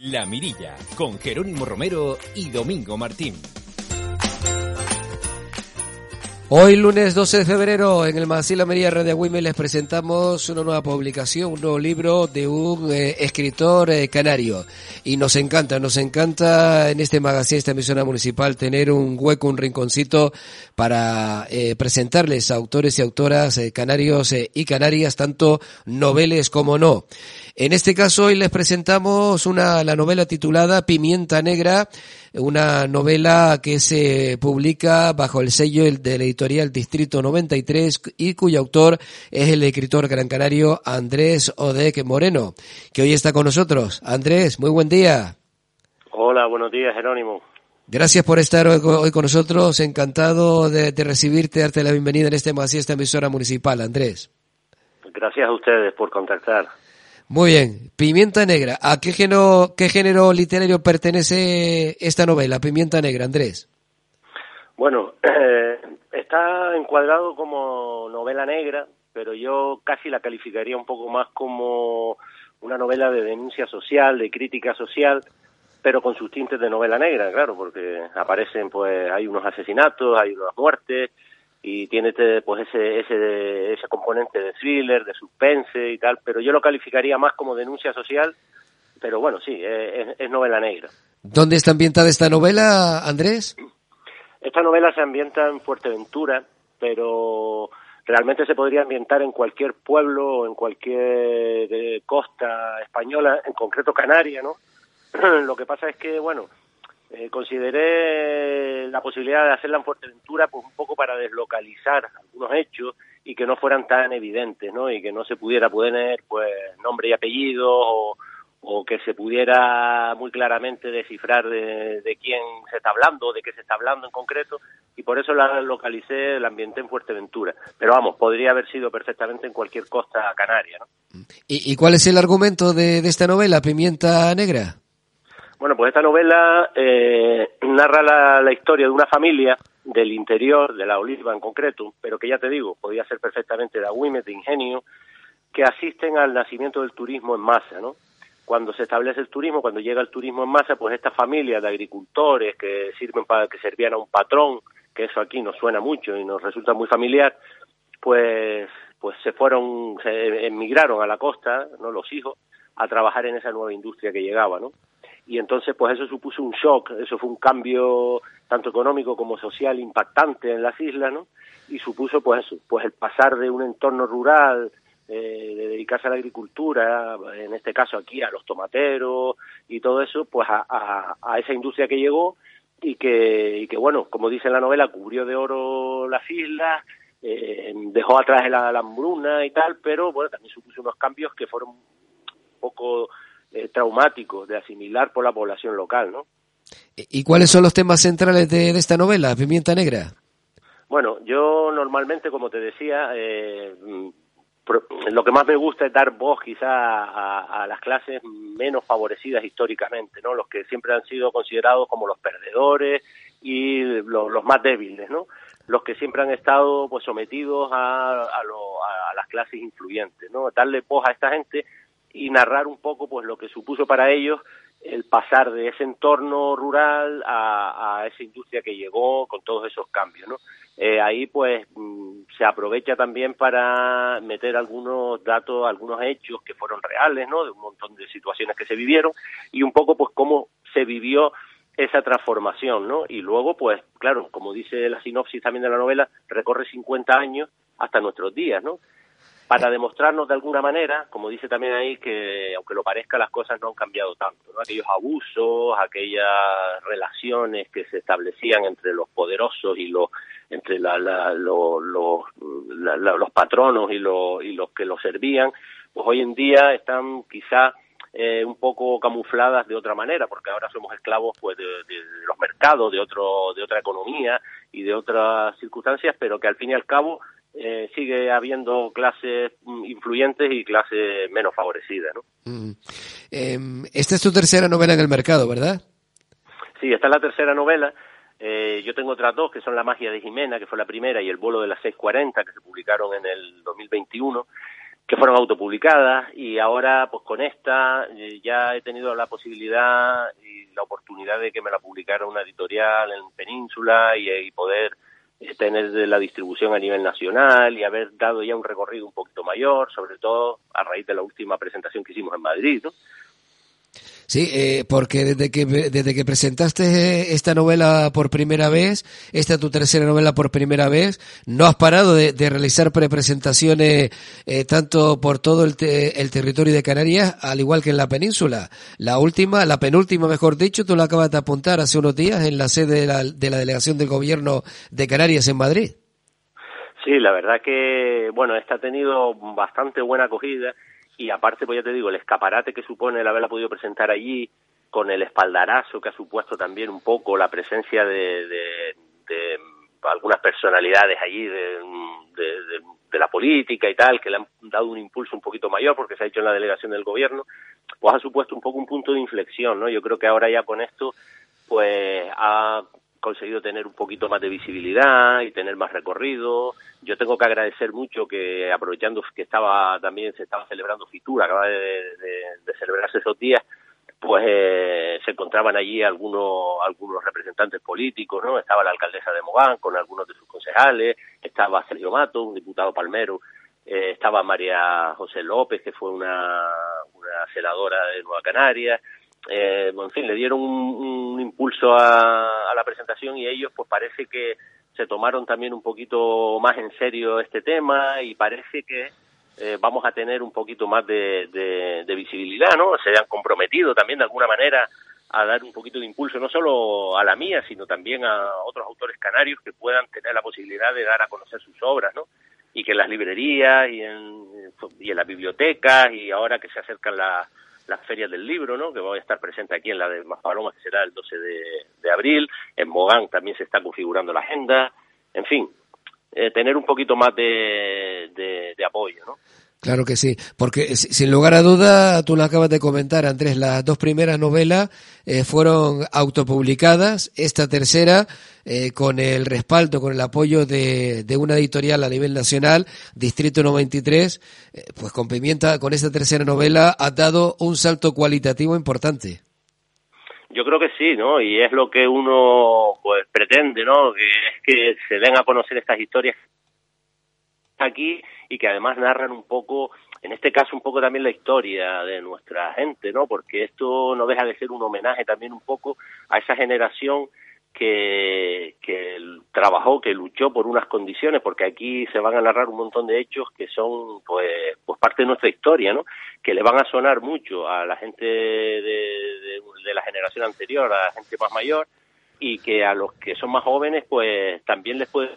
La Mirilla, con Jerónimo Romero y Domingo Martín. Hoy lunes 12 de febrero en el magazine La Mirilla Radio Women les presentamos una nueva publicación, un nuevo libro de un eh, escritor eh, canario. Y nos encanta, nos encanta en este magazine, esta emisora municipal, tener un hueco, un rinconcito para eh, presentarles a autores y autoras canarios y canarias, tanto noveles como no. En este caso hoy les presentamos una, la novela titulada Pimienta Negra, una novela que se publica bajo el sello de la editorial Distrito 93 y cuyo autor es el escritor gran canario Andrés Odek Moreno, que hoy está con nosotros. Andrés, muy buen día. Hola, buenos días, Jerónimo. Gracias por estar hoy, con nosotros. Encantado de, recibirte, darte la bienvenida en este esta emisora municipal, Andrés. Gracias a ustedes por contactar. Muy bien, Pimienta Negra. ¿A qué género, qué género literario pertenece esta novela, Pimienta Negra, Andrés? Bueno, eh, está encuadrado como novela negra, pero yo casi la calificaría un poco más como una novela de denuncia social, de crítica social, pero con sus tintes de novela negra, claro, porque aparecen, pues, hay unos asesinatos, hay unas muertes, y tiene este, pues ese, ese, ese componente de thriller, de suspense y tal, pero yo lo calificaría más como denuncia social, pero bueno, sí, es, novela negra. ¿Dónde está ambientada esta novela, Andrés? Esta novela se ambienta en Fuerteventura, pero realmente se podría ambientar en cualquier pueblo o en cualquier eh, costa española, en concreto Canaria, ¿no? Lo que pasa es que, bueno, eh, consideré la posibilidad de hacerla en Fuerteventura pues un poco para deslocalizar algunos hechos y que no fueran tan evidentes, ¿no? Y que no se pudiera poner pues nombre y apellido o, que se pudiera muy claramente descifrar de, quién se está hablando, de qué se está hablando en concreto, y por eso la localicé, la ambienté en Fuerteventura. Pero vamos, podría haber sido perfectamente en cualquier costa canaria, ¿no? ¿Y, cuál es el argumento de esta novela, Pimienta Negra? Bueno, pues esta novela eh, narra la, historia de una familia del interior, de la Oliva en concreto, pero que ya te digo, podía ser perfectamente de Agüimes, de Ingenio, que asisten al nacimiento del turismo en masa, ¿no? Cuando se establece el turismo, cuando llega el turismo en masa, pues esta familia de agricultores que sirven para que servían a un patrón, que eso aquí nos suena mucho y nos resulta muy familiar, pues pues se fueron, se emigraron a la costa, no los hijos, a trabajar en esa nueva industria que llegaba, ¿no? Y entonces pues eso supuso un shock, eso fue un cambio tanto económico como social impactante en las islas, ¿no? Y supuso pues eso, pues el pasar de un entorno rural, eh, de dedicarse a la agricultura, en este caso aquí a los tomateros y todo eso, pues a, a, esa industria que llegó y que, y que bueno, como dice en la novela, cubrió de oro las islas, eh, dejó atrás la, la hambruna y tal, pero bueno, también supuso unos cambios que fueron un poco eh, traumático de asimilar por la población local, ¿no? ¿Y cuáles son los temas centrales de, esta novela, Pimienta Negra? Bueno, yo normalmente, como te decía, eh, lo que más me gusta es dar voz quizá a, las clases menos favorecidas históricamente, ¿no? Los que siempre han sido considerados como los perdedores y los más débiles, ¿no? Los que siempre han estado pues sometidos a, a, a las clases influyentes, ¿no? Darle voz a esta gente y narrar un poco pues lo que supuso para ellos el pasar de ese entorno rural a, esa industria que llegó con todos esos cambios, ¿no? Eh, ahí pues mm, se aprovecha también para meter algunos datos, algunos hechos que fueron reales, ¿no? De un montón de situaciones que se vivieron y un poco pues cómo se vivió esa transformación, ¿no? Y luego pues claro, como dice la sinopsis también de la novela, recorre 50 años hasta nuestros días, ¿no? Para demostrarnos de alguna manera, como dice también ahí, que aunque lo parezca, las cosas no han cambiado tanto. ¿no? Aquellos abusos, aquellas relaciones que se establecían entre los poderosos y los entre la, los, los patronos y, y los que los servían, pues hoy en día están quizá eh, un poco camufladas de otra manera, porque ahora somos esclavos pues de, los mercados, de otro, de otra economía y de otras circunstancias, pero que al fin y al cabo eh, sigue habiendo clases influyentes y clases menos favorecidas, ¿no? Mm. Em, esta es tu tercera novela en el mercado, ¿verdad? Sí, esta es la tercera novela. Eh, yo tengo otras dos, que son La magia de Jimena, que fue la primera, y El vuelo de las 640, que se publicaron en el 2021 que fueron autopublicadas y ahora pues con esta eh, ya he tenido la posibilidad y la oportunidad de que me la publicara una editorial en Península y, y poder eh, tener la distribución a nivel nacional y haber dado ya un recorrido un poquito mayor, sobre todo a raíz de la última presentación que hicimos en Madrid, ¿no? Sí, eh, porque desde que, desde que presentaste esta novela por primera vez, esta tu tercera novela por primera vez, no has parado de, realizar prepresentaciones eh, tanto por todo el, el, territorio de Canarias, al igual que en la península. La última, la penúltima, mejor dicho, tú la acabas de apuntar hace unos días en la sede de la, de la delegación del gobierno de Canarias en Madrid. Sí, la verdad que, bueno, esta ha tenido bastante buena acogida y aparte, pues ya te digo, el escaparate que supone el haberla podido presentar allí, con el espaldarazo que ha supuesto también un poco la presencia de, de, algunas personalidades allí de, de, la política y tal, que le han dado un impulso un poquito mayor porque se ha hecho en la delegación del gobierno, pues ha supuesto un poco un punto de inflexión, ¿no? Yo creo que ahora ya con esto, pues ha conseguido tener un poquito más de visibilidad y tener más recorrido. Yo tengo que agradecer mucho que, aprovechando que estaba también se estaba celebrando Fitura, acaba de, celebrarse esos días, pues eh, se encontraban allí algunos algunos representantes políticos, ¿no? Estaba la alcaldesa de Mogán con algunos de sus concejales, estaba Sergio Mato, un diputado palmero, eh, estaba María José López, que fue una, una senadora de Nueva Canarias, eh, en fin, le dieron un, impulso a, la presentación y ellos pues parece que se tomaron también un poquito más en serio este tema y parece que eh, vamos a tener un poquito más de, visibilidad, ¿no? Se han comprometido también de alguna manera a dar un poquito de impulso, no solo a la mía, sino también a otros autores canarios que puedan tener la posibilidad de dar a conocer sus obras, ¿no? Y que en las librerías y en, y en las bibliotecas y ahora que se acercan las las ferias del libro, ¿no? que voy a estar presente aquí en la de Maspalomas, que será el 12 de, abril, en Mogán también se está configurando la agenda, en fin, eh, tener un poquito más de, de apoyo, ¿no? Claro que sí, porque sin lugar a duda, tú lo acabas de comentar, Andrés, las dos primeras novelas eh, fueron autopublicadas, esta tercera, eh, con el respaldo, con el apoyo de, de, una editorial a nivel nacional, Distrito 93, eh, pues con Pimienta, con esta tercera novela, ha dado un salto cualitativo importante. Yo creo que sí, ¿no? Y es lo que uno pues pretende, ¿no? Que es que se den a conocer estas historias aquí y que además narran un poco, en este caso un poco también la historia de nuestra gente, ¿no? Porque esto no deja de ser un homenaje también un poco a esa generación que, que trabajó, que luchó por unas condiciones, porque aquí se van a narrar un montón de hechos que son pues, pues parte de nuestra historia, ¿no? Que le van a sonar mucho a la gente de, de, de la generación anterior, a la gente más mayor, y que a los que son más jóvenes pues también les puede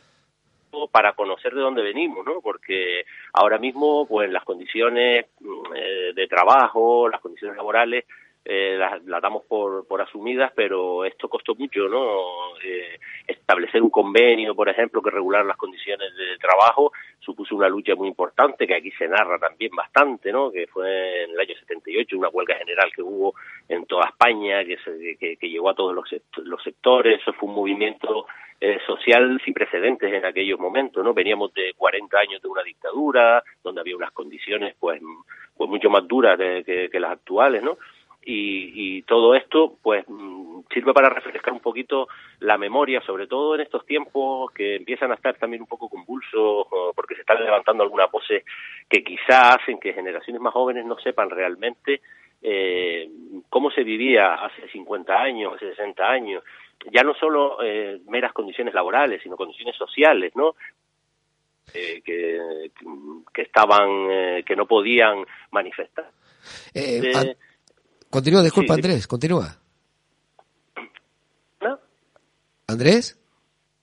para conocer de dónde venimos, ¿no? Porque ahora mismo, pues las condiciones mm, eh, de trabajo, las condiciones laborales, eh, las, damos por, por asumidas, pero esto costó mucho, ¿no? Eh, establecer un convenio, por ejemplo, que regular las condiciones de trabajo, supuso una lucha muy importante, que aquí se narra también bastante, ¿no? Que fue en el año 78, una huelga general que hubo en toda España, que, se, que, llegó a todos los, los sectores, eso fue un movimiento eh, social sin precedentes en aquellos momentos, ¿no? Veníamos de 40 años de una dictadura, donde había unas condiciones, pues, pues mucho más duras que, que las actuales, ¿no? Y, todo esto pues mm, sirve para refrescar un poquito la memoria, sobre todo en estos tiempos que empiezan a estar también un poco convulsos porque se están levantando algunas voces que quizá hacen que generaciones más jóvenes no sepan realmente eh, cómo se vivía hace 50 años, hace 60 años, ya no solo eh, meras condiciones laborales, sino condiciones sociales, ¿no? Eh, que, que estaban, eh, que no podían manifestar. Eh, Continúa, disculpa, Andrés, continúa. ¿No? ¿Andrés?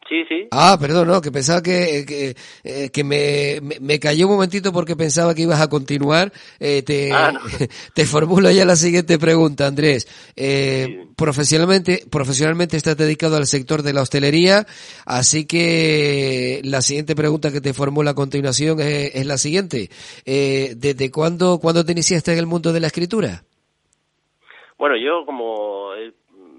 Sí, sí. Ah, perdón, no, que pensaba que, que, eh, que me, me, cayó un momentito porque pensaba que ibas a continuar. Eh, te, ah, te formulo ya la siguiente pregunta, Andrés. Eh, profesionalmente, profesionalmente estás dedicado al sector de la hostelería, así que la siguiente pregunta que te formulo a continuación es, es la siguiente. Eh, ¿Desde cuándo, cuándo te iniciaste en el mundo de la escritura? Bueno, yo como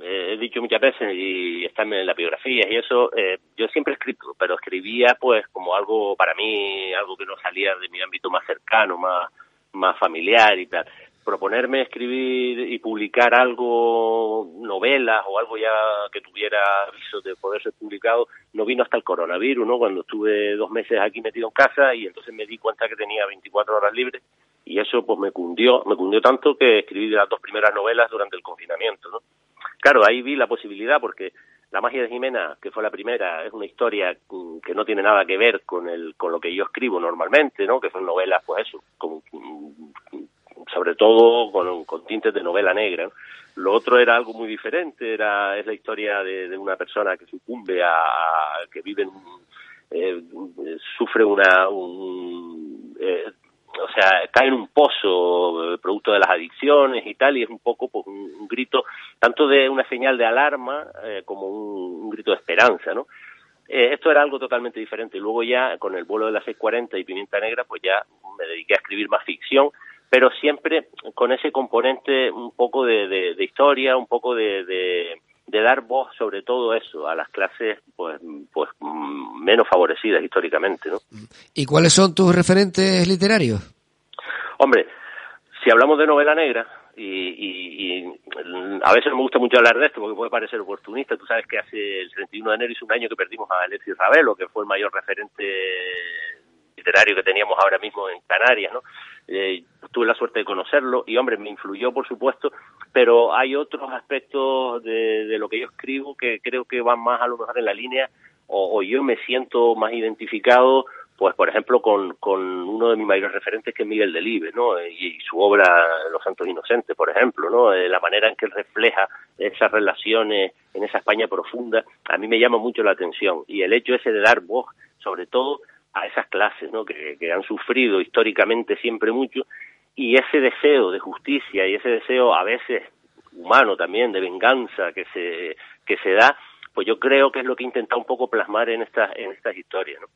he dicho muchas veces y está en la biografía y eso, eh, yo siempre he escrito, pero escribía pues como algo para mí, algo que no salía de mi ámbito más cercano, más, más familiar y tal. Proponerme escribir y publicar algo, novelas o algo ya que tuviera aviso de poder ser publicado, no vino hasta el coronavirus, ¿no? Cuando estuve dos meses aquí metido en casa y entonces me di cuenta que tenía 24 horas libres y eso pues me cundió, me cundió tanto que escribí las dos primeras novelas durante el confinamiento, ¿no? Claro, ahí vi la posibilidad porque La magia de Jimena, que fue la primera, es una historia mm, que no tiene nada que ver con el con lo que yo escribo normalmente, ¿no? Que son novelas, pues eso, mm, sobre todo con, tintes de novela negra. Lo otro era algo muy diferente, era es la historia de, una persona que sucumbe a, que vive en eh, sufre una un, eh, o sea, cae en un pozo eh, producto de las adicciones y tal, y es un poco pues, un, grito, tanto de una señal de alarma eh, como un, grito de esperanza, ¿no? Eh, esto era algo totalmente diferente. Y luego ya, con el vuelo de las 640 y Pimienta Negra, pues ya me dediqué a escribir más ficción, pero siempre con ese componente un poco de, de, historia, un poco de, de, de, dar voz sobre todo eso a las clases pues, pues menos favorecidas históricamente. ¿no? ¿Y cuáles son tus referentes literarios? Hombre, si hablamos de novela negra, y, a veces me gusta mucho hablar de esto porque puede parecer oportunista. Tú sabes que hace el 31 de enero hizo un año que perdimos a Alexis Ravelo, que fue el mayor referente literario que teníamos ahora mismo en Canarias, ¿no? Eh, tuve la suerte de conocerlo y, hombre, me influyó, por supuesto, pero hay otros aspectos de, de lo que yo escribo que creo que van más a lo mejor en la línea o, yo me siento más identificado pues por ejemplo con, con uno de mis mayores referentes que es Miguel Delibes, ¿no? Y, su obra Los Santos Inocentes, por ejemplo, ¿no? Eh, la manera en que refleja esas relaciones en esa España profunda, a mí me llama mucho la atención. Y el hecho ese de dar voz, sobre todo a esas clases, ¿no? Que han sufrido históricamente siempre mucho, y ese deseo de justicia y ese deseo a veces humano también, de venganza que se, que se da, pues yo creo que es lo que he intentado un poco plasmar en estas en estas historias, ¿no?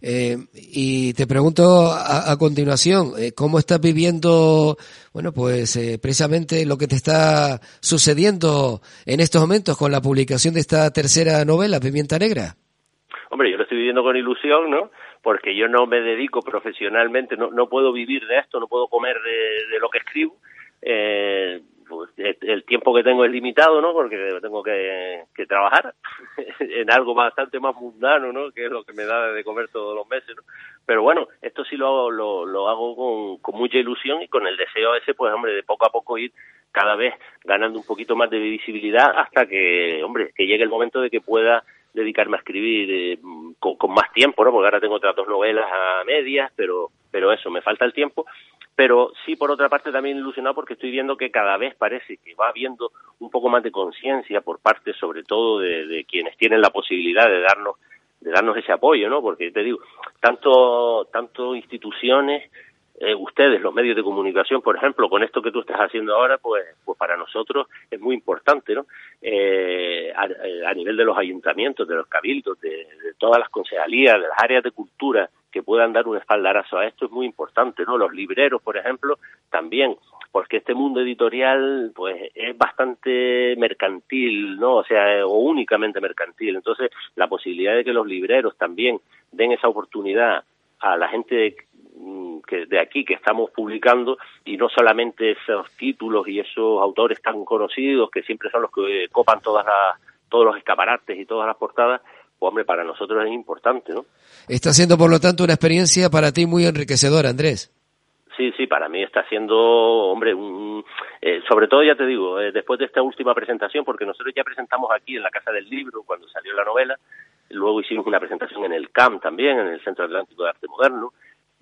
eh, y te pregunto a, continuación, eh, ¿cómo estás viviendo, bueno, pues eh, precisamente lo que te está sucediendo en estos momentos con la publicación de esta tercera novela, Pimienta Negra? Hombre, yo lo estoy viviendo con ilusión, ¿no? Porque yo no me dedico profesionalmente, no, no puedo vivir de esto, no puedo comer de, de lo que escribo. Eh, pues el tiempo que tengo es limitado, ¿no? Porque tengo que, que trabajar en algo bastante más mundano, ¿no? Que es lo que me da de comer todos los meses, ¿no? Pero bueno, esto sí lo, lo, lo hago con, con mucha ilusión y con el deseo ese, pues hombre, de poco a poco ir cada vez ganando un poquito más de visibilidad hasta que, hombre, que llegue el momento de que pueda dedicarme a escribir eh, con, más tiempo, ¿no? Porque ahora tengo otras dos novelas a medias, pero, pero eso, me falta el tiempo pero sí por otra parte también ilusionado porque estoy viendo que cada vez parece que va habiendo un poco más de conciencia por parte sobre todo de, quienes tienen la posibilidad de darnos de darnos ese apoyo, ¿no? Porque te digo, tanto tanto instituciones eh, ustedes, los medios de comunicación, por ejemplo, con esto que tú estás haciendo ahora, pues, pues para nosotros es muy importante, ¿no? Eh, a, nivel de los ayuntamientos, de los cabildos, de, de, todas las concejalías, de las áreas de cultura, que puedan dar un espaldarazo a esto es muy importante, ¿no? Los libreros, por ejemplo, también, porque este mundo editorial, pues, es bastante mercantil, ¿no? O sea, o únicamente mercantil. Entonces, la posibilidad de que los libreros también den esa oportunidad a la gente que de aquí que estamos publicando y no solamente esos títulos y esos autores tan conocidos que siempre son los que copan todas las todos los escaparates y todas las portadas, pues, hombre, para nosotros es importante, ¿no? Está siendo, por lo tanto, una experiencia para ti muy enriquecedora, Andrés. Sí, sí, para mí está siendo, hombre, un, eh, sobre todo ya te digo, eh, después de esta última presentación, porque nosotros ya presentamos aquí en la Casa del Libro cuando salió la novela, luego hicimos una presentación en el CAM también, en el Centro Atlántico de Arte Moderno,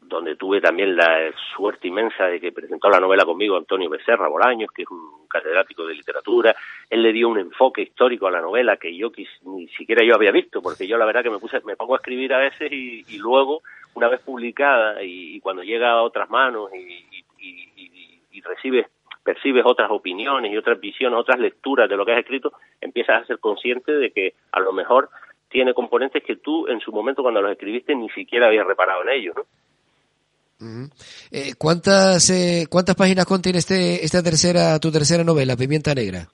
donde tuve también la suerte inmensa de que presentó la novela conmigo Antonio Becerra Bolaños, que es un catedrático de literatura. Él le dio un enfoque histórico a la novela que yo ni siquiera yo había visto, porque yo la verdad que me puse, me pongo a escribir a veces y, luego, una vez publicada y, cuando llega a otras manos y, y recibes percibes otras opiniones y otras visiones, otras lecturas de lo que has escrito, empiezas a ser consciente de que a lo mejor tiene componentes que tú en su momento cuando los escribiste ni siquiera habías reparado en ellos, ¿no? Eh, ¿Cuántas eh, cuántas páginas contiene este esta tercera tu tercera novela, Pimienta Negra?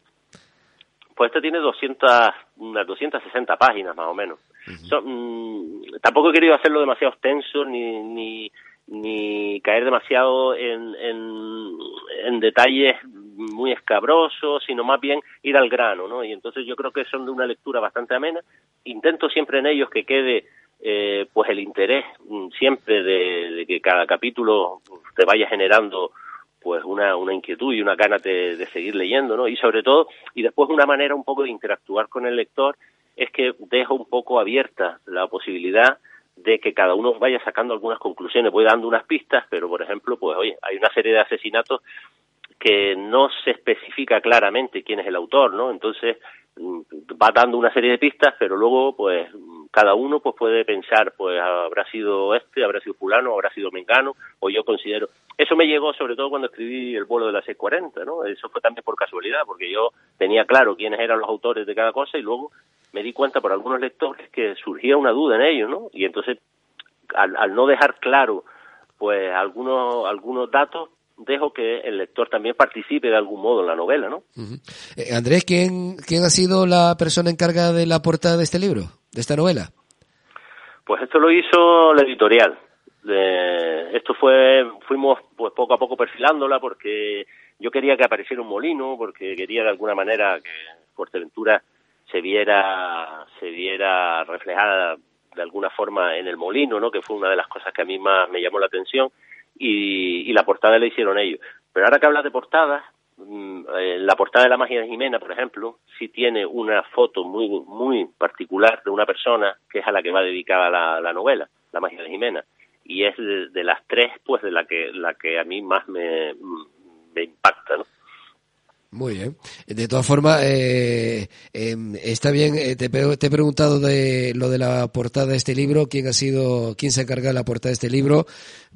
Pues esta tiene 200 unas 260 páginas más o menos. Mm, tampoco he querido hacerlo demasiado extenso ni ni ni caer demasiado en, en, en, detalles muy escabrosos, sino más bien ir al grano, ¿no? Y entonces yo creo que son de una lectura bastante amena. Intento siempre en ellos que quede eh, pues el interés mm, siempre de, que cada capítulo te vaya generando pues una, una inquietud y una gana de, de, seguir leyendo, ¿no? Y sobre todo, y después una manera un poco de interactuar con el lector es que dejo un poco abierta la posibilidad de que cada uno vaya sacando algunas conclusiones, voy dando unas pistas, pero por ejemplo, pues oye, hay una serie de asesinatos que no se especifica claramente quién es el autor, ¿no? Entonces mm, va dando una serie de pistas, pero luego pues cada uno pues puede pensar, pues habrá sido este, habrá sido fulano, habrá sido mengano, o yo considero. Eso me llegó sobre todo cuando escribí el vuelo de la 640, ¿no? Eso fue también por casualidad, porque yo tenía claro quiénes eran los autores de cada cosa y luego me di cuenta por algunos lectores que surgía una duda en ellos, ¿no? Y entonces, al, no dejar claro, pues, algunos, algunos datos, dejo que el lector también participe de algún modo en la novela, ¿no? Eh, Andrés, ¿quién, ¿quién ha sido la persona encargada de la portada de este libro, de esta novela? Pues esto lo hizo la editorial. esto fue, fuimos pues poco a poco perfilándola porque yo quería que apareciera un molino, porque quería de alguna manera que Fuerteventura se viera, se viera reflejada de alguna forma en el molino, ¿no? que fue una de las cosas que a mí más me llamó la atención, y, la portada la hicieron ellos. Pero ahora que hablas de portadas, mm, eh, la portada de la magia de Jimena, por ejemplo, sí tiene una foto muy, muy particular de una persona que es a la que va dedicada la, la novela, la magia de Jimena. Y es de, las tres, pues, de la que, la que a mí más me, me impacta, ¿no? Muy bien. De todas formas, eh, em, está bien. Eh, te, he preguntado de lo de la portada de este libro, quién ha sido, quién se encarga de la portada de este libro,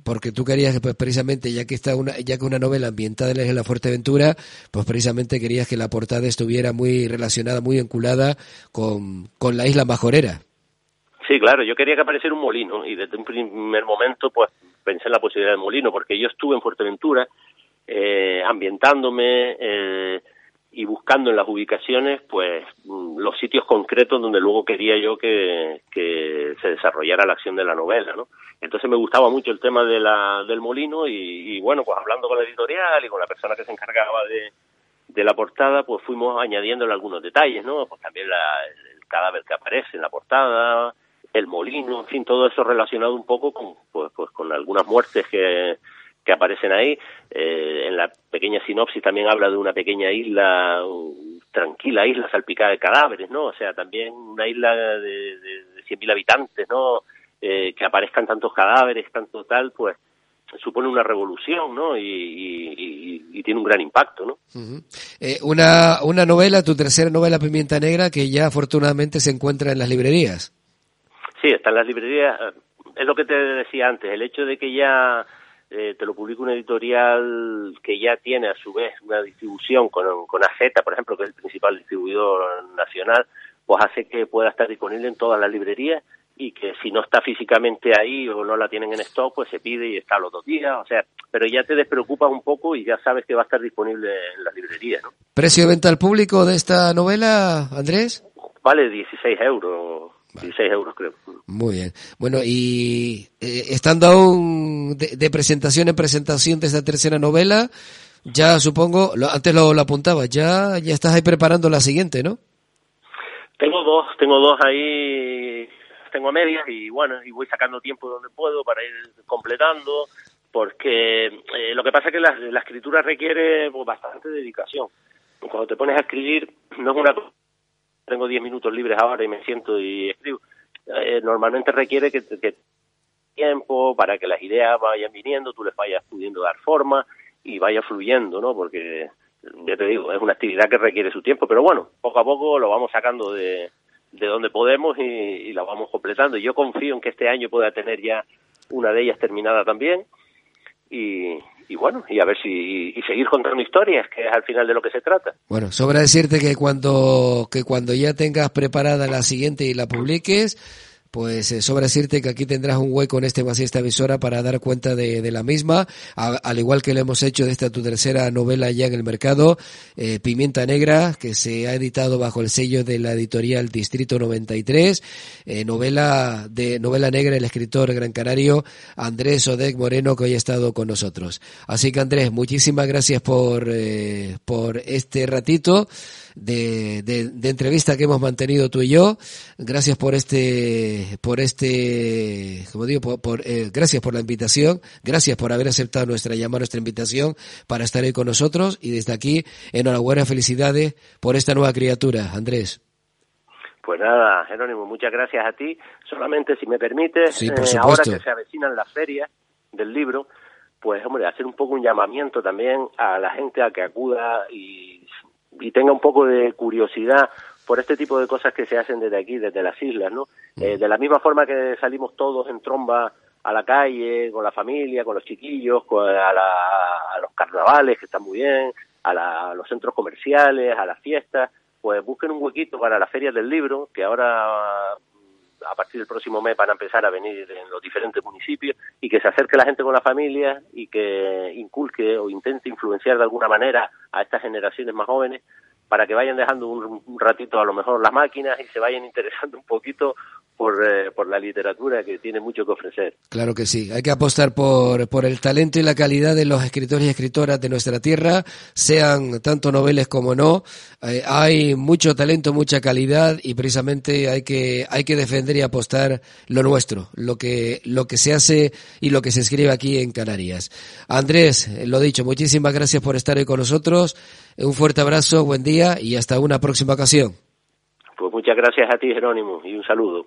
porque tú querías que, pues, precisamente, ya que está una, ya que una novela ambientada en la Fuerteventura, pues precisamente querías que la portada estuviera muy relacionada, muy vinculada con, con la isla Majorera. Sí, claro. Yo quería que apareciera un molino y desde un primer momento, pues, pensé en la posibilidad del molino, porque yo estuve en Fuerteventura eh, ambientándome eh, y buscando en las ubicaciones pues mm, los sitios concretos donde luego quería yo que, se desarrollara la acción de la novela no entonces me gustaba mucho el tema de la, del molino y, bueno pues hablando con la editorial y con la persona que se encargaba de, la portada pues fuimos añadiéndole algunos detalles no pues también el cadáver que aparece en la portada el molino en fin todo eso relacionado un poco con pues, pues con algunas muertes que que aparecen ahí. Eh, en la pequeña sinopsis también habla de una pequeña isla, tranquila isla salpicada de cadáveres, ¿no? O sea, también una isla de, de, 100.000 habitantes, ¿no? Eh, que aparezcan tantos cadáveres, tanto tal, pues supone una revolución, ¿no? Y, y, tiene un gran impacto, ¿no? Eh, una, una novela, tu tercera novela, Pimienta Negra, que ya afortunadamente se encuentra en las librerías. Sí, está en las librerías. Es lo que te decía antes, el hecho de que ya eh, te lo publica una editorial que ya tiene a su vez una distribución con, con AZ, por ejemplo, que es el principal distribuidor nacional, pues hace que pueda estar disponible en todas las librerías y que si no está físicamente ahí o no la tienen en stock, pues se pide y está los dos días, o sea, pero ya te despreocupas un poco y ya sabes que va a estar disponible en las librerías, ¿no? ¿Precio de venta al público de esta novela, Andrés? Vale 16 euros 16 euros creo. Muy bien. Bueno, y eh, estando aún de, presentación en presentación de esta tercera novela, ya supongo, antes lo, apuntaba, ya, ya estás ahí preparando la siguiente, ¿no? Tengo dos, tengo dos ahí, tengo a medias y bueno, y voy sacando tiempo donde puedo para ir completando, porque eh, lo que pasa es que la, la escritura requiere pues, bastante dedicación. Cuando te pones a escribir, no es una cosa tengo 10 minutos libres ahora y me siento y escribo. Eh, normalmente requiere que, que tiempo, para que las ideas vayan viniendo, tú les vayas pudiendo dar forma y vaya fluyendo, ¿no? Porque, ya te digo, es una actividad que requiere su tiempo, pero bueno, poco a poco lo vamos sacando de, de donde podemos y, y la vamos completando. Yo confío en que este año pueda tener ya una de ellas terminada también y, y bueno, y a ver si y seguir contando historias, que es al final de lo que se trata. Bueno, sobra decirte que cuando que cuando ya tengas preparada la siguiente y la publiques, pues eh, sobra decirte que aquí tendrás un hueco en este más esta emisora para dar cuenta de, la misma, al igual que lo hemos hecho de esta tu tercera novela ya en el mercado, eh, Pimienta Negra, que se ha editado bajo el sello de la editorial Distrito 93, eh, novela de novela negra el escritor gran canario Andrés Odek Moreno que hoy ha estado con nosotros. Así que Andrés, muchísimas gracias por eh, por este ratito de, de, de, entrevista que hemos mantenido tú y yo. Gracias por este, por este, como digo, por, por eh, gracias por la invitación, gracias por haber aceptado nuestra llamada, nuestra invitación para estar ahí con nosotros y desde aquí, enhorabuena, felicidades por esta nueva criatura, Andrés. Pues nada, Jerónimo, muchas gracias a ti. Solamente, si me permites, sí, por eh, ahora que se avecinan las ferias del libro, pues, hombre, hacer un poco un llamamiento también a la gente a que acuda y y tenga un poco de curiosidad por este tipo de cosas que se hacen desde aquí, desde las islas, ¿no? Eh, de la misma forma que salimos todos en tromba a la calle, con la familia, con los chiquillos, con, a, la, a, los carnavales, que están muy bien, a, la, a, los centros comerciales, a las fiestas, pues busquen un huequito para las ferias del libro, que ahora a partir del próximo mes van a empezar a venir en los diferentes municipios y que se acerque la gente con la familia y que inculque o intente influenciar de alguna manera a estas generaciones más jóvenes para que vayan dejando un, ratito a lo mejor las máquinas y se vayan interesando un poquito por, eh, por la literatura que tiene mucho que ofrecer. Claro que sí, hay que apostar por, por el talento y la calidad de los escritores y escritoras de nuestra tierra, sean tanto noveles como no. Eh, hay mucho talento, mucha calidad y precisamente hay que, hay que defender y apostar lo nuestro, lo que, lo que se hace y lo que se escribe aquí en Canarias. Andrés, lo dicho, muchísimas gracias por estar hoy con nosotros. Un fuerte abrazo, buen día y hasta una próxima ocasión. Pues muchas gracias a ti, Jerónimo, y un saludo.